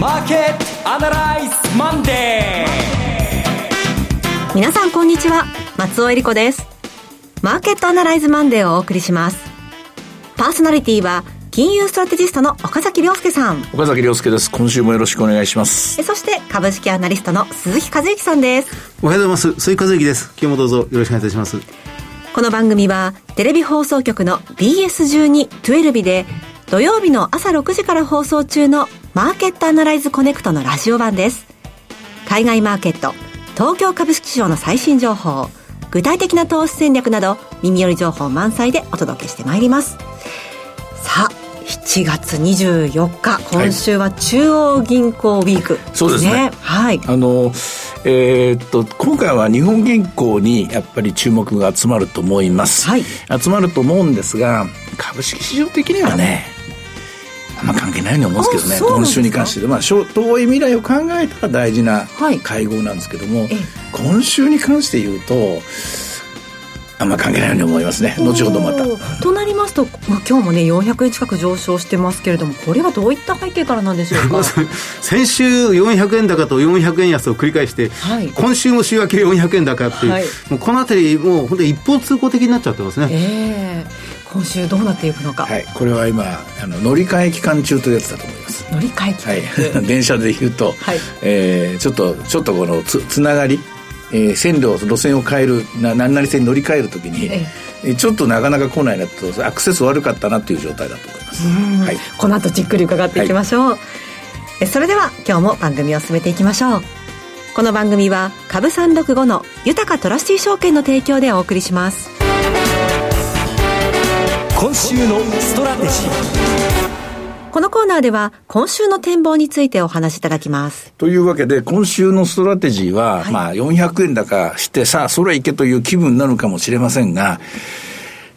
マーケットアナライズマンデー。皆さんこんにちは。松尾恵理子です。マーケットアナライズマンデーをお送りします。パーソナリティは金融ストラテジストの岡崎亮介さん。岡崎亮介です。今週もよろしくお願いします。そして株式アナリストの鈴木和之さんです。おはようございます。鈴木和之です。今日もどうぞよろしくお願いいたします。この番組はテレビ放送局の BS12-12 で土曜日の朝6時から放送中のマーケットアナライズコネクトのラジオ版です。海外マーケット、東京株式市場の最新情報、具体的な投資戦略など耳寄り情報満載でお届けしてまいります。さあ、7月24日、今週は中央銀行ウィーク、ねはい、そうですね。はい。あの、えー、っと、今回は日本銀行にやっぱり注目が集まると思います。はい。集まると思うんですが、株式市場的にはね、あんま関係ないように思うんですけどね。今週に関してまあ遠い未来を考えたら大事な会合なんですけども、はい、今週に関して言うとあんま関係ないように思いますね。後ほどまた。となりますと、まあ、今日もね400円近く上昇してますけれどもこれはどういった背景からなんでしょうか？先週400円高と400円安を繰り返して、はい、今週も週明け400円高っていう、はい、もうこの辺りもう本当に一方通行的になっちゃってますね。ええ。ー今週どうなっていくのか、はい、これは今あの乗り換え期間中というやつだと思います。乗り換え期間はい、電車で言うと、はい。えー、ちょっとちょっとこのつつながり、えー、線路路線を変えるな何々線に乗り換えるときに、ええ、ちょっとなかなか来ないなとアクセス悪かったなという状態だと思います、はい、この後じっくり伺っていきましょう、はい、それでは今日も番組を進めていきましょう。この番組は株365の豊トラスティ証券の提供でお送りします。今週のストラテジーこのコーナーでは今週の展望についてお話しいただきます。というわけで今週のストラテジーは、はい、まあ400円高してさあそれいけという気分なのかもしれませんが、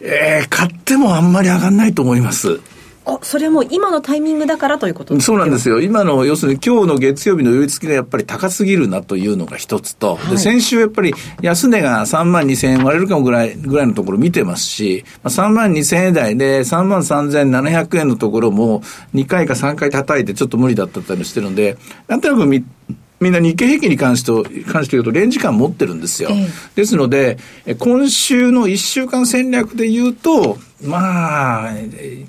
えー、買ってもあんまり上がんないと思います。あ、それも今のタイミングだからということ？そうなんですよ。今の、要するに今日の月曜日の寄り付きがやっぱり高すぎるなというのが一つと、はい、で先週やっぱり安値が3万2千円割れるかもぐらい、ぐらいのところ見てますし、まあ、3万2千円台で3万3700円のところも2回か3回叩いてちょっと無理だったりしてるんで、なんとなくみ、みんな日経平均に関して関して言うと、レンジ感持ってるんですよ。えですので、今週の1週間戦略で言うと、まあ、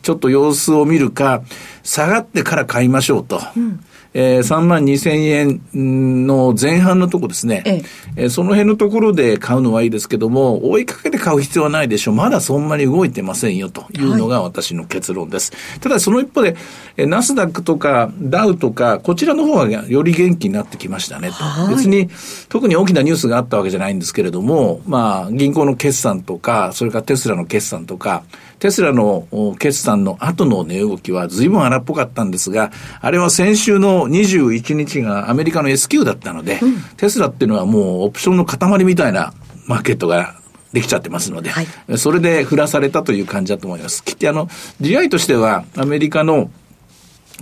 ちょっと様子を見るか、下がってから買いましょうと。うんえー、3万2千円の前半のとこですね、ええー、その辺のところで買うのはいいですけども、追いかけて買う必要はないでしょう。まだそんなに動いてませんよというのが私の結論です。はい、ただその一方で、えー、ナスダックとかダウとか、こちらの方はより元気になってきましたねと。別に特に大きなニュースがあったわけじゃないんですけれども、まあ、銀行の決算とか、それからテスラの決算とか、テスラの決算の後の値動きは随分荒っぽかったんですが、あれは先週の21日がアメリカの S q だったので、うん、テスラっていうのはもうオプションの塊みたいなマーケットができちゃってますので、はい、それで振らされたという感じだと思います。あの、GI としてはアメリカの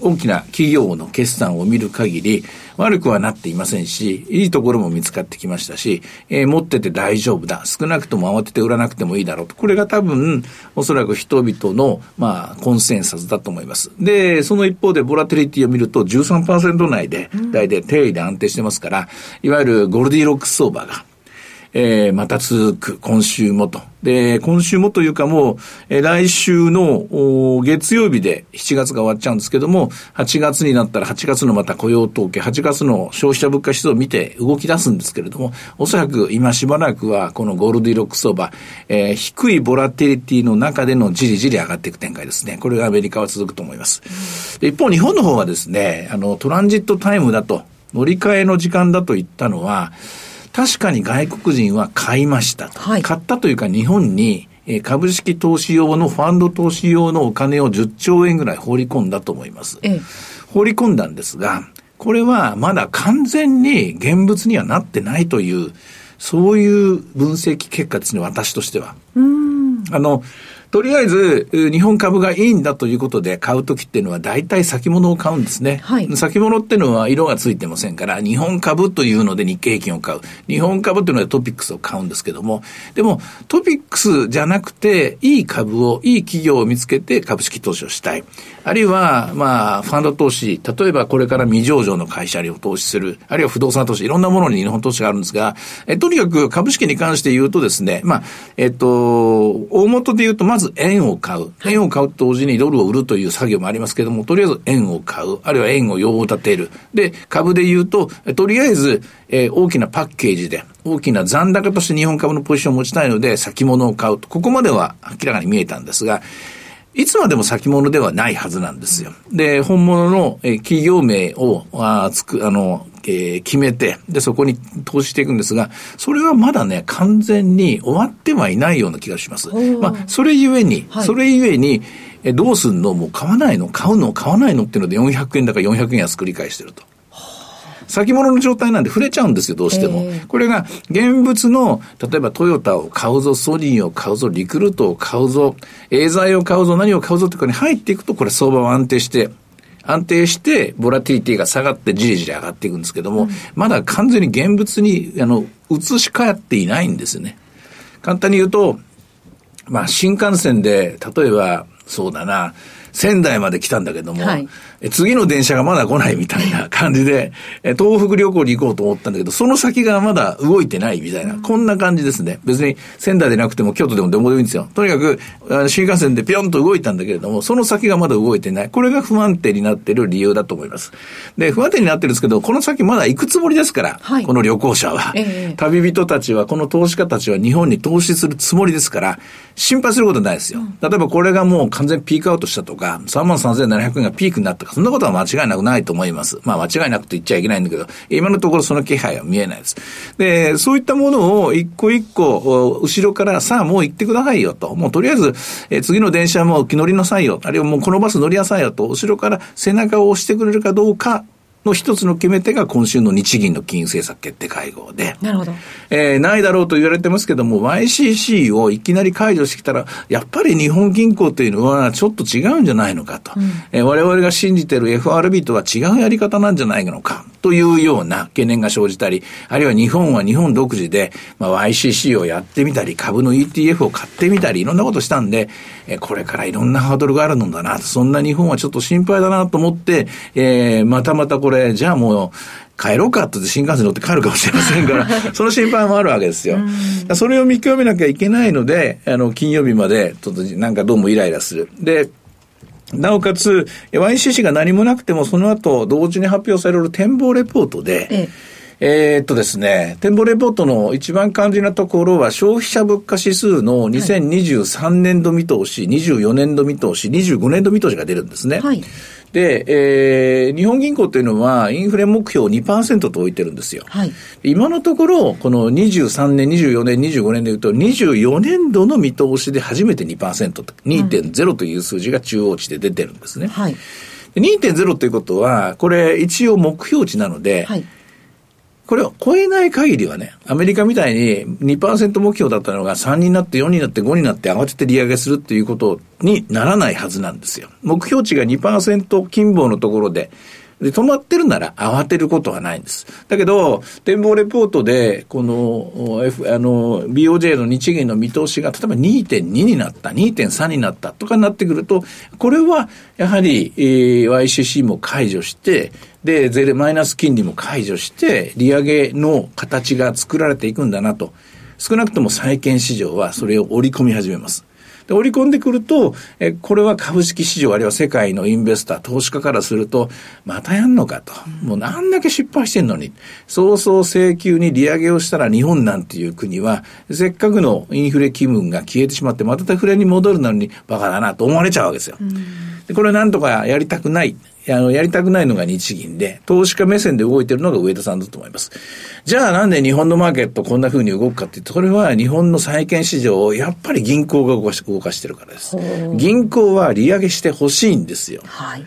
大きな企業の決算を見る限り、悪くはなっていませんし、いいところも見つかってきましたし、えー、持ってて大丈夫だ。少なくとも慌てて売らなくてもいいだろうと。これが多分、おそらく人々の、まあ、コンセンサスだと思います。で、その一方で、ボラテリティを見ると13%内で、大体定位で安定してますから、いわゆるゴルディロックス相場が、えー、また続く、今週もと。で、今週もというかもう、えー、来週の月曜日で7月が終わっちゃうんですけども、8月になったら8月のまた雇用統計、8月の消費者物価指数を見て動き出すんですけれども、おそらく今しばらくはこのゴールディロック相場、えー、低いボラテリティの中でのじりじり上がっていく展開ですね。これがアメリカは続くと思います。で一方、日本の方はですね、あの、トランジットタイムだと、乗り換えの時間だと言ったのは、確かに外国人は買いましたと。はい、買ったというか日本に株式投資用のファンド投資用のお金を10兆円ぐらい放り込んだと思います。ええ、放り込んだんですが、これはまだ完全に現物にはなってないという、そういう分析結果ですね、私としては。あの、とりあえず、日本株がいいんだということで買うときっていうのは大体先物を買うんですね。はい、先物っていうのは色がついてませんから、日本株というので日経平均を買う。日本株っていうのでトピックスを買うんですけども、でもトピックスじゃなくて、いい株を、いい企業を見つけて株式投資をしたい。あるいは、まあ、ファンド投資、例えばこれから未上場の会社に投資する、あるいは不動産投資、いろんなものに日本投資があるんですが、えとにかく株式に関して言うとですね、まあ、えっと、大元で言うと、まず円を買う。円を買うと同時にドルを売るという作業もありますけども、とりあえず円を買う。あるいは円を用を立てる。で、株で言うと、とりあえず、えー、大きなパッケージで、大きな残高として日本株のポジションを持ちたいので、先物を買うと。ここまでは明らかに見えたんですが、いつまでも先物ではないはずなんですよ。で、本物の、え企業名を、あつく、あの、えー、決めて、で、そこに投資していくんですが、それはまだね、完全に終わってはいないような気がします。まあ、それゆえに、はい、それゆえに、え、どうすんの？もう買わないの？買うの？買わないの？っていうので400円だか400円安繰り返してると。先物の状態なんで触れちゃうんですよ、どうしても。えー、これが、現物の、例えばトヨタを買うぞ、ソニーを買うぞ、リクルートを買うぞ、エーザイを買うぞ、何を買うぞってこに入っていくと、これ相場は安定して、安定して、ボラティリティが下がってじりじり上がっていくんですけども、うん、まだ完全に現物に、あの、移し替えっていないんですよね。簡単に言うと、まあ、新幹線で、例えば、そうだな、仙台まで来たんだけども、はい、次の電車がまだ来ないみたいな感じで、東北旅行に行こうと思ったんだけど、その先がまだ動いてないみたいな、こんな感じですね。別に仙台でなくても京都でもどこでもいいんですよ。とにかく、新幹線でぴょんと動いたんだけれども、その先がまだ動いてない。これが不安定になっている理由だと思います。で、不安定になってるんですけど、この先まだ行くつもりですから、はい、この旅行者は、えー、旅人たちは、この投資家たちは日本に投資するつもりですから、心配することないですよ。例えばこれがもう完全ピークアウトしたとか、3万3700円がピークになったか、そんなことは間違いなくないと思います。まあ間違いなくと言っちゃいけないんだけど、今のところその気配は見えないです。で、そういったものを一個一個、後ろからさあもう行ってくださいよと。もうとりあえず、え次の電車も気乗りなさいよ。あるいはもうこのバス乗りなさいよと、後ろから背中を押してくれるかどうかの一つの決め手が今週の日銀の金融政策決定会合で。なるほど。えー、ないだろうと言われてますけども、YCC をいきなり解除してきたら、やっぱり日本銀行というのはちょっと違うんじゃないのかと。うん、えー、我々が信じている FRB とは違うやり方なんじゃないのか。というような懸念が生じたり、あるいは日本は日本独自で、まあ、YCC をやってみたり、株の ETF を買ってみたり、いろんなことしたんで、えこれからいろんなハードルがあるのだな、そんな日本はちょっと心配だなと思って、えー、またまたこれ、じゃあもう、帰ろうかって新幹線乗って帰るかもしれませんから、その心配もあるわけですよ。それを見極めなきゃいけないので、あの、金曜日まで、ちょっとなんかどうもイライラする。で、なおかつ、YCC が何もなくても、その後、同時に発表される展望レポートで、ええ。えー、っとですね、展望レポートの一番肝心なところは、消費者物価指数の2023年度見通し、はい、24年度見通し、25年度見通しが出るんですね。はいで、えー、日本銀行というのは、インフレ目標2%と置いてるんですよ。はい、今のところ、この23年、24年、25年でいうと、24年度の見通しで初めて2%、2.0という数字が中央値で出てるんですね。はい、2.0ということは、これ一応目標値なので、はいこれを超えない限りはね、アメリカみたいに2%目標だったのが3になって4になって5になって慌てて利上げするっていうことにならないはずなんですよ。目標値が2%金棒のところで、で、止まってるなら慌てることはないんです。だけど、展望レポートで、この、F、あの、BOJ の日銀の見通しが、例えば2.2になった、2.3になったとかになってくると、これは、やはり、えー、YCC も解除して、で、ゼレ、マイナス金利も解除して、利上げの形が作られていくんだなと。少なくとも債券市場はそれを織り込み始めます。で、織り込んでくると、え、これは株式市場あるいは世界のインベスター、投資家からすると、またやんのかと。もう何だけ失敗してんのに。早々請求に利上げをしたら日本なんていう国は、せっかくのインフレ気分が消えてしまって、またデフレに戻るのにバカだなと思われちゃうわけですよ。でこれなんとかやりたくない。あの、やりたくないのが日銀で、投資家目線で動いてるのが上田さんだと思います。じゃあなんで日本のマーケットこんな風に動くかっていうと、これは日本の債券市場をやっぱり銀行が動かし動かしてるからです。銀行は利上げしてほしいんですよ。はい。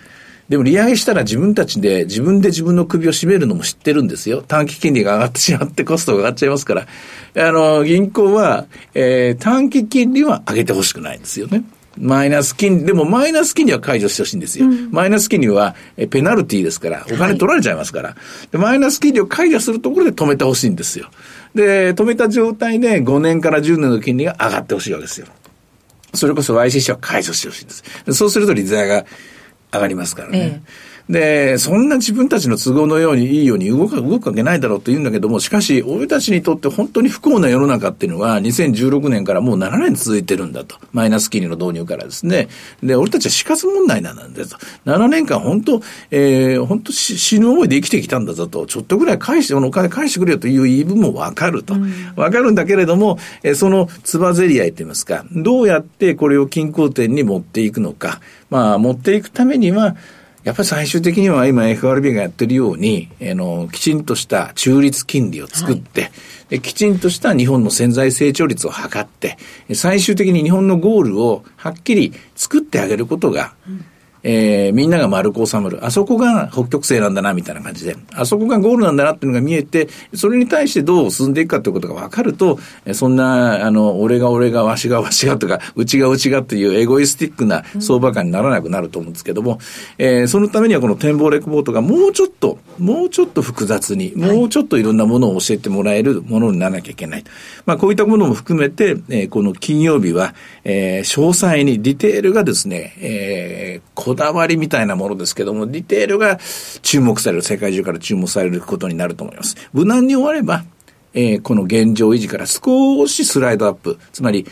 でも利上げしたら自分たちで自分で自分の首を絞めるのも知ってるんですよ。短期金利が上がってしまってコストが上がっちゃいますから。あの、銀行は、えー、短期金利は上げてほしくないんですよね。マイナス金利、でもマイナス金利は解除してほしいんですよ。うん、マイナス金利はえペナルティーですから、お金取られちゃいますから、はい、マイナス金利を解除するところで止めてほしいんですよ。で、止めた状態で5年から10年の金利が上がってほしいわけですよ。それこそ YCC は解除してほしいんです。そうすると利材が上がりますからね。ええで、そんな自分たちの都合のようにいいように動く、動くわけないだろうと言うんだけども、しかし、俺たちにとって本当に不幸な世の中っていうのは、2016年からもう7年続いてるんだと。マイナス金利の導入からですね。で、俺たちは死活問題なんだと。7年間本当、えー、本当死ぬ思いで生きてきたんだぞと。ちょっとぐらい返して、お金返してくれよという言い分もわかると。わ、かるんだけれども、えー、そのつばぜり合いと言いますか、どうやってこれを均衡点に持っていくのか。まあ、持っていくためには、やっぱり最終的には今 FRB がやってるように、あの、きちんとした中立金利を作って、はい、きちんとした日本の潜在成長率を測って、最終的に日本のゴールをはっきり作ってあげることが、うんえー、みんなが丸く収まる。あそこが北極星なんだな、みたいな感じで。あそこがゴールなんだなっていうのが見えて、それに対してどう進んでいくかということが分かると、そんな、あの、俺が俺が、わしがわしがとか、うちがうちがというエゴイスティックな相場感にならなくなると思うんですけども、えー、そのためにはこの展望レクボートがもうちょっと、もうちょっと複雑に、もうちょっといろんなものを教えてもらえるものにならなきゃいけない。まあ、こういったものも含めて、えー、この金曜日は、えー、詳細にディテールがですね、えー、こだわりみたいなものですけども、ディテールが注目される、世界中から注目されることになると思います。無難に終われば、えー、この現状維持から少しスライドアップ、つまり、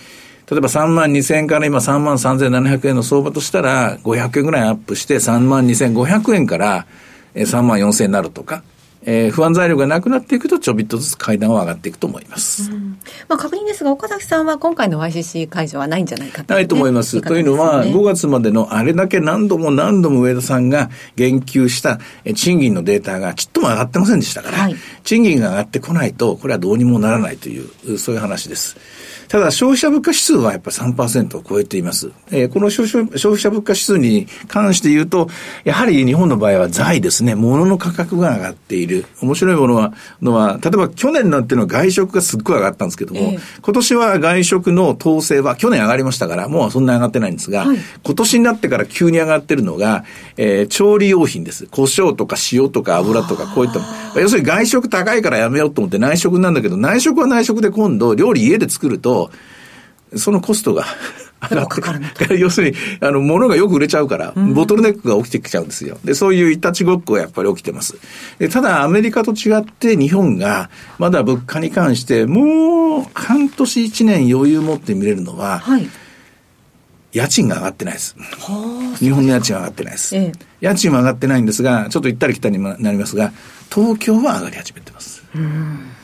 例えば3万2000円から今3万3700円の相場としたら、500円ぐらいアップして3万2500円から3万4000円になるとか、えー、不安材料がなくなっていくと、ちょびっとずつ階段を上がっていくと思います。うん、まあ、確認ですが、岡崎さんは今回の YCC 解除はないんじゃないかと、ね、ないと思います。いいすね、というのは、5月までのあれだけ何度も何度も上田さんが言及した賃金のデータがちっとも上がってませんでしたから、はい、賃金が上がってこないと、これはどうにもならないという、そういう話です。ただ、消費者物価指数はやっぱり3%を超えています。えー、この消費消費者物価指数に関して言うと、やはり日本の場合は財ですね、物の価格が上がっている。面白いものは、のは、例えば去年なんていうのは外食がすっごい上がったんですけども、えー、今年は外食の統制は去年上がりましたから、もうそんな上がってないんですが、はい、今年になってから急に上がってるのが、えー、調理用品です。胡椒とか塩とか油とかこういった要するに外食高いからやめようと思って内食なんだけど、内食は内食で今度料理家で作ると、そのコストが 上がってくる。要するに、あの、物がよく売れちゃうから、ボトルネックが起きてきちゃうんですよ。で、そういういたちごっこがやっぱり起きてます。で、ただ、アメリカと違って日本が、まだ物価に関して、もう、半年一年余裕持って見れるのは、はい、家賃が上がってないです。日本の家賃は上がってないです。ええ、家賃は上がってないんですが、ちょっと行ったり来たりになりますが、東京は上がり始めてます。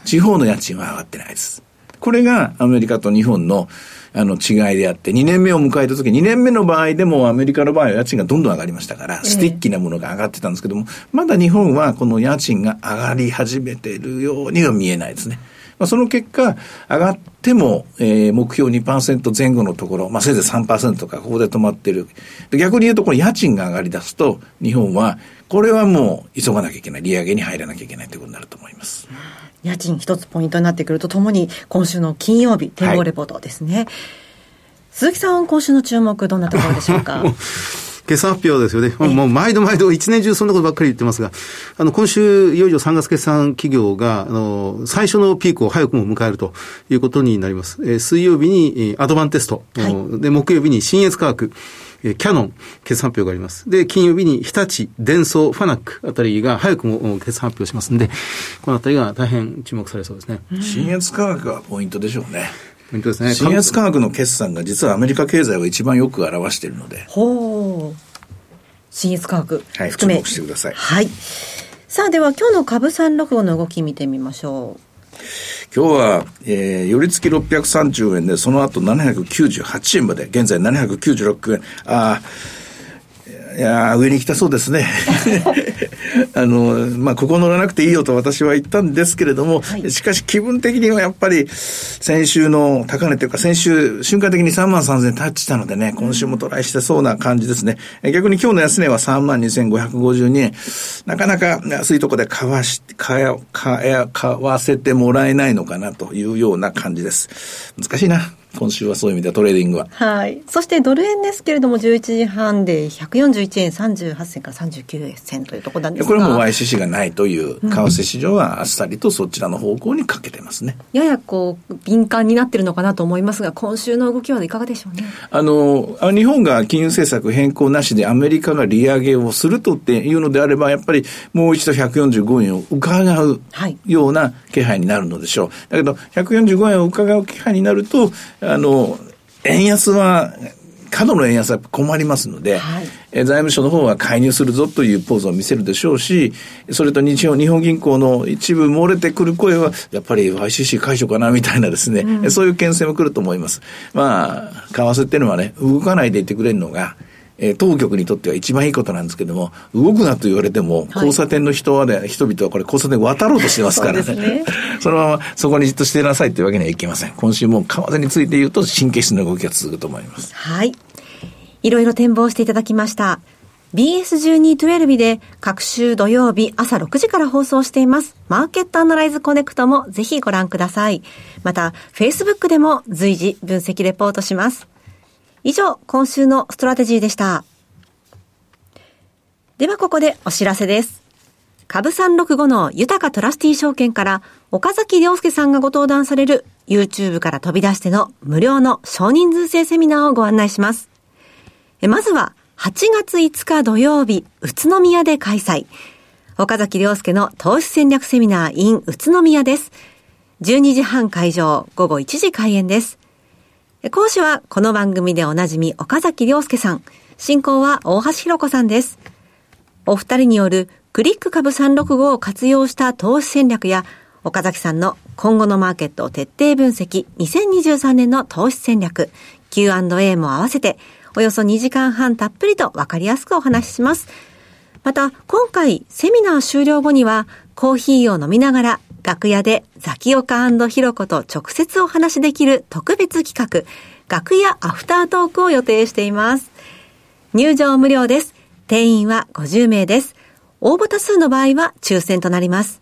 地方の家賃は上がってないです。これがアメリカと日本のあの違いであって、2年目を迎えた時、2年目の場合でもアメリカの場合は家賃がどんどん上がりましたから、スティッキなものが上がってたんですけども、まだ日本はこの家賃が上がり始めているようには見えないですね。まあ、その結果、上がっても、えー、目標2%前後のところ、まあ、せいぜい3%とか、ここで止まってる。逆に言うと、この家賃が上がり出すと、日本は、これはもう急がなきゃいけない。利上げに入らなきゃいけないということになると思います。家賃一つポイントになってくるとともに、今週の金曜日、展望レポートですね。はい、鈴木さん、今週の注目、どんなところでしょうか？決算発表ですよね。もう毎度毎度一年中そんなことばっかり言ってますが、あの、今週、いよいよ3月決算企業が、あの、最初のピークを早くも迎えるということになります。えー、水曜日にアドバンテスト、はい、で、木曜日に新越科学、えキャノン決算発表があります。で、金曜日に日立、デンソー、ファナックあたりが早くも決算発表しますんで、このあたりが大変注目されそうですね。新越科学がポイントでしょうね。ポイントですね。新越科学の決算が実はアメリカ経済を一番よく表しているので。ほう。新越科学含め。はい、注目してください。はい。さあ、では今日の株三六五の動き見てみましょう。今日は、えー、寄り付き630円で、その後798円まで、現在796円。あいや上に来たそうですね。あの、まあ、ここ乗らなくていいよと私は言ったんですけれども、はい、しかし気分的にはやっぱり、先週の高値というか、先週、瞬間的に3万3000タッチしたのでね、今週もトライしてそうな感じですね。逆に今日の安値は3万2552円。なかなか安いところで買わし、買わ、買わせてもらえないのかなというような感じです。難しいな。今週はそういう意味ではトレーディングは。はい。そしてドル円ですけれども、11時半で141円38銭から39銭というところなんですがこれも YCC がないという、為替市場はあっさりとそちらの方向に賭けてますね。ややこう、敏感になってるのかなと思いますが、今週の動きはいかがでしょうね。あの、日本が金融政策変更なしでアメリカが利上げをするとっていうのであれば、やっぱりもう一度145円を伺うような気配になるのでしょう。だけど、145円を伺う気配になると、あの、円安は、過度の円安は困りますので、はい、え財務省の方は介入するぞというポーズを見せるでしょうし、それと日本日本銀行の一部漏れてくる声は、やっぱり YCC 解除かなみたいなですね、うん、そういう牽制も来ると思います。まあ、為替っていうのはね、動かないでいてくれるのが、えー、当局にとっては一番いいことなんですけども、動くなと言われても、交差点の人はね、人々はこれ交差点渡ろうとしてますからね。そね そのままそこにじっとしてなさいというわけにはいきません。今週も為替について言うと神経質な動きが続くと思います。はい。いろいろ展望していただきました。BS1212 で各週土曜日朝6時から放送しています。マーケットアナライズコネクトもぜひご覧ください。また、Facebook でも随時分析レポートします。以上、今週のストラテジーでした。ではここでお知らせです。株365の豊かトラスティー証券から岡崎良介さんがご登壇される YouTube から飛び出しての無料の少人数制セミナーをご案内します。まずは8月5日土曜日、宇都宮で開催。岡崎良介の投資戦略セミナー in 宇都宮です。12時半会場、午後1時開演です。講師はこの番組でおなじみ岡崎良介さん。進行は大橋弘子さんです。お二人によるクリック株365を活用した投資戦略や岡崎さんの今後のマーケットを徹底分析2023年の投資戦略 Q&A も合わせておよそ2時間半たっぷりとわかりやすくお話しします。また今回セミナー終了後にはコーヒーを飲みながら楽屋でザキオカヒロコと直接お話しできる特別企画、楽屋アフタートークを予定しています。入場無料です。定員は50名です。応募多数の場合は抽選となります。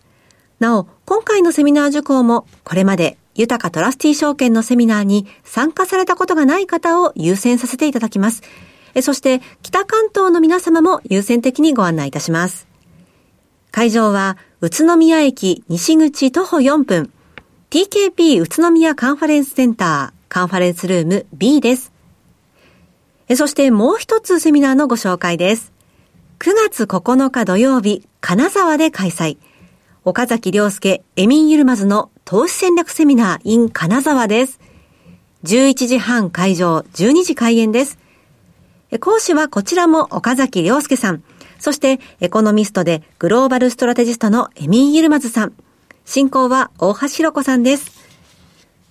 なお、今回のセミナー受講も、これまで豊かトラスティ証券のセミナーに参加されたことがない方を優先させていただきます。そして、北関東の皆様も優先的にご案内いたします。会場は、宇都宮駅西口徒歩4分、TKP 宇都宮カンファレンスセンター、カンファレンスルーム B です。そしてもう一つセミナーのご紹介です。9月9日土曜日、金沢で開催。岡崎良介、エミン・ユルマズの投資戦略セミナー in 金沢です。11時半会場、12時開演です。講師はこちらも岡崎良介さん。そして、エコノミストでグローバルストラテジストのエミン・ユルマズさん。進行は大橋弘子さんです。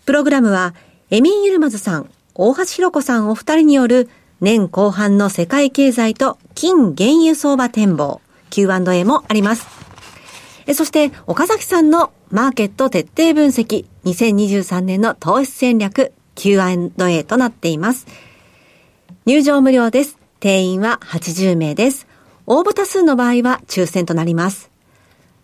プログラムは、エミン・ユルマズさん、大橋弘子さんお二人による年後半の世界経済と金原油相場展望、Q&A もあります。そして、岡崎さんのマーケット徹底分析、2023年の投資戦略 Q&A となっています。入場無料です。定員は80名です。応募多数の場合は抽選となります。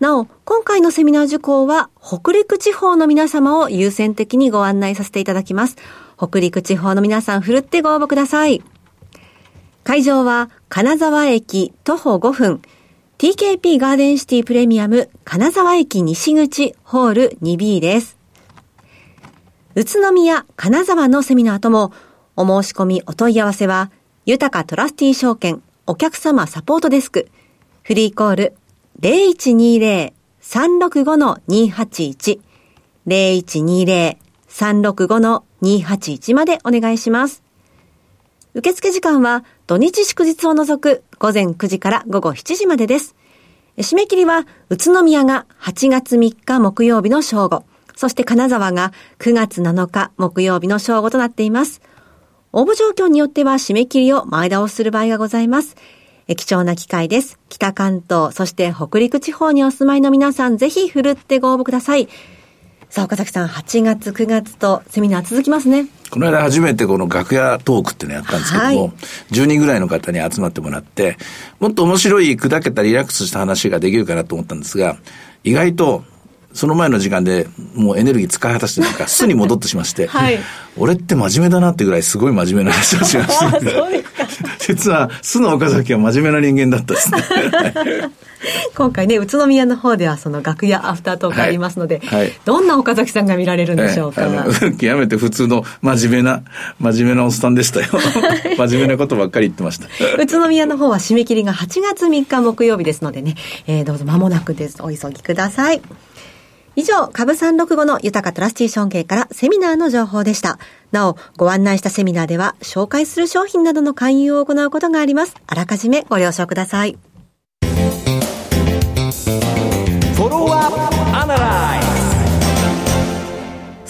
なお、今回のセミナー受講は、北陸地方の皆様を優先的にご案内させていただきます。北陸地方の皆さん、ふるってご応募ください。会場は、金沢駅徒歩5分、TKP ガーデンシティプレミアム金沢駅西口ホール 2B です。宇都宮、金沢のセミナーとも、お申し込みお問い合わせは、豊かトラスティ証券お客様サポートデスク、フリーコール0120-365-281、0120-365-281までお願いします。受付時間は土日祝日を除く午前9時から午後7時までです。締め切りは宇都宮が8月3日木曜日の正午、そして金沢が9月7日木曜日の正午となっています。応募状況によっては締め切りを前倒しする場合がございます。貴重な機会です。北関東、そして北陸地方にお住まいの皆さん、ぜひ振るってご応募ください。さあ、岡崎さん、8月、9月とセミナー続きますね。この間初めてこの楽屋トークっていうのやったんですけども、はい、10人ぐらいの方に集まってもらって、もっと面白い砕けたリラックスした話ができるかなと思ったんですが、意外とその前の時間でもうエネルギー使い果たしてなんか 巣に戻ってしまして、はい、俺って真面目だなってぐらいすごい真面目な話をしました、ね、実は巣の岡崎は真面目な人間だったですね。今回ね、宇都宮の方ではその楽屋アフタートークありますので、はいはい、どんな岡崎さんが見られるんでしょうか。極めて普通の真面目な、真面目なおっさんでしたよ。真面目なことばっかり言ってました。宇都宮の方は締め切りが8月3日木曜日ですのでね、えー、どうぞ間もなくです。お急ぎください。以上、株365の豊かトラスティーション系からセミナーの情報でした。なお、ご案内したセミナーでは、紹介する商品などの勧誘を行うことがあります。あらかじめご了承ください。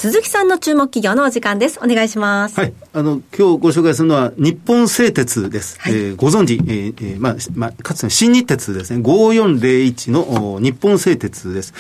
鈴木さんの注目企業のお時間です。お願いします。はい。あの、今日ご紹介するのは、日本製鉄です。はい、えー、ご存知、えー、えー、まあ、まあ、かつての新日鉄ですね。5401の日本製鉄です。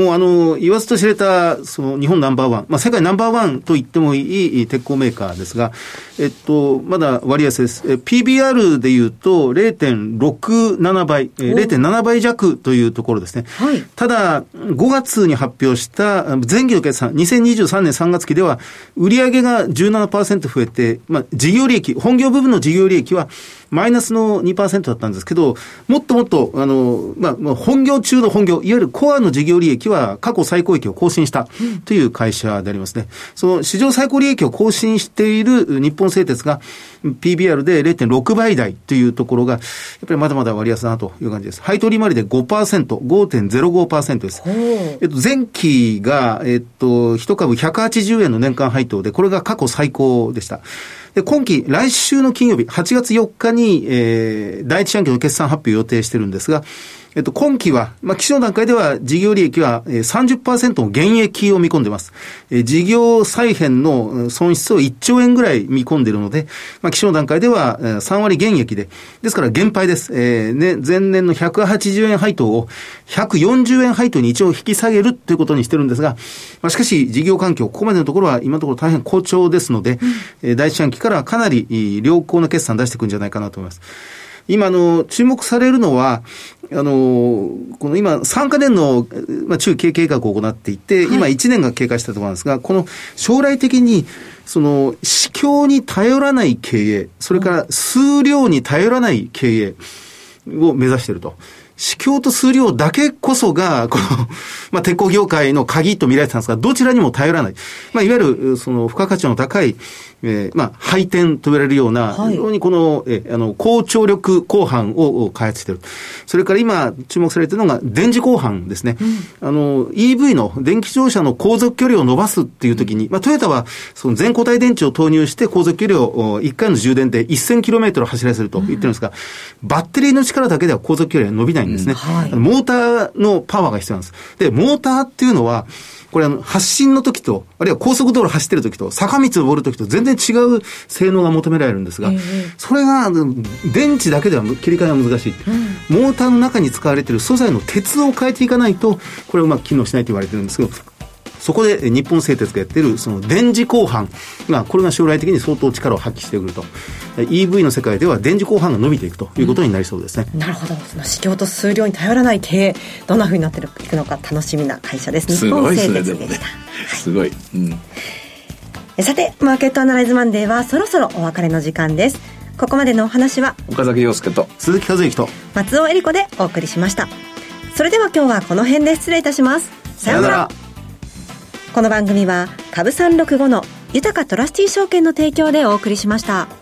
もうあの、言わずと知れた、その日本ナンバーワン、まあ世界ナンバーワンと言ってもいい鉄鋼メーカーですが、えっと、まだ割安です。え PBR で言うと0.67倍、え0.7倍弱というところですね。はい、ただ、5月に発表した前期の決算、2023年3月期では、売上が17%増えて、まあ事業利益、本業部分の事業利益はマイナスの2%だったんですけど、もっともっと、あの、まあ、本業中の本業、いわゆるコアの事業利益は過去最高益を更新したという会社でありますね。その市場最高利益を更新している日本製鉄が PBR で0.6倍台というところが、やっぱりまだまだ割安だなという感じです。配当利回りで5%、5.05%です。えっと、前期が、えっと、一株180円の年間配当で、これが過去最高でした。で、今期、来週の金曜日、8月4日に、えー、第一四半期の決算発表を予定してるんですが、えっと、今期は、まあ、基調段階では事業利益は30%の減益を見込んでいます。事業再編の損失を1兆円ぐらい見込んでいるので、まあ、基調段階では3割減益で、ですから減配です。えー、ね、前年の180円配当を140円配当に一応引き下げるということにしてるんですが、まあ、しかし事業環境、ここまでのところは今のところ大変好調ですので、うん、第一四半期からかなり良好な決算出していくんじゃないかなと思います。今、あの、注目されるのは、あの、この今、3か年の、まあ、中期計画を行っていて、今1年が経過したところなんですが、この将来的に、その、市況に頼らない経営、それから数量に頼らない経営を目指していると。市況と数量だけこそが、この、まあ、鉄鋼業界の鍵と見られてたんですが、どちらにも頼らない。まあ、いわゆる、その、付加価値の高い、えー、まあ、配点と言われるような、非常にこの、えー、あの、高張力鋼板を開発している。それから今、注目されているのが、電磁鋼板ですね。うん、あの、EV の電気自動車の航続距離を伸ばすっていう時に、まあ、トヨタは、その全固体電池を投入して、航続距離を1回の充電で 1000km 走らせると言ってるんですが、うん、バッテリーの力だけでは航続距離は伸びないんですね。うんはい、モーターのパワーが必要なんです。で、モーターっていうのは、これあの、発進の時と、あるいは高速道路走ってる時と、坂道を登る時と全然違う性能が求められるんですが、えー、それが、電池だけでは切り替えが難しい、うん、モーターの中に使われている素材の鉄を変えていかないと、これはうまく機能しないと言われてるんですけど、そこで日本製鉄がやってるその電磁鋼板が、これが将来的に相当力を発揮してくると。EV の世界では電磁鋼板が伸びていくということになりそうですね。うん、なるほど。その市況と数量に頼らない経営、どんなふうになっていくのか楽しみな会社です。日本製鉄でした。すごい、ねすごい。うんさて、マーケットアナライズマンデーはそろそろお別れの時間です。ここまでのお話は、岡崎洋介と鈴木和之と松尾恵里子でお送りしました。それでは今日はこの辺で失礼いたします。さようなら。この番組は株365の豊かトラスティー証券の提供でお送りしました。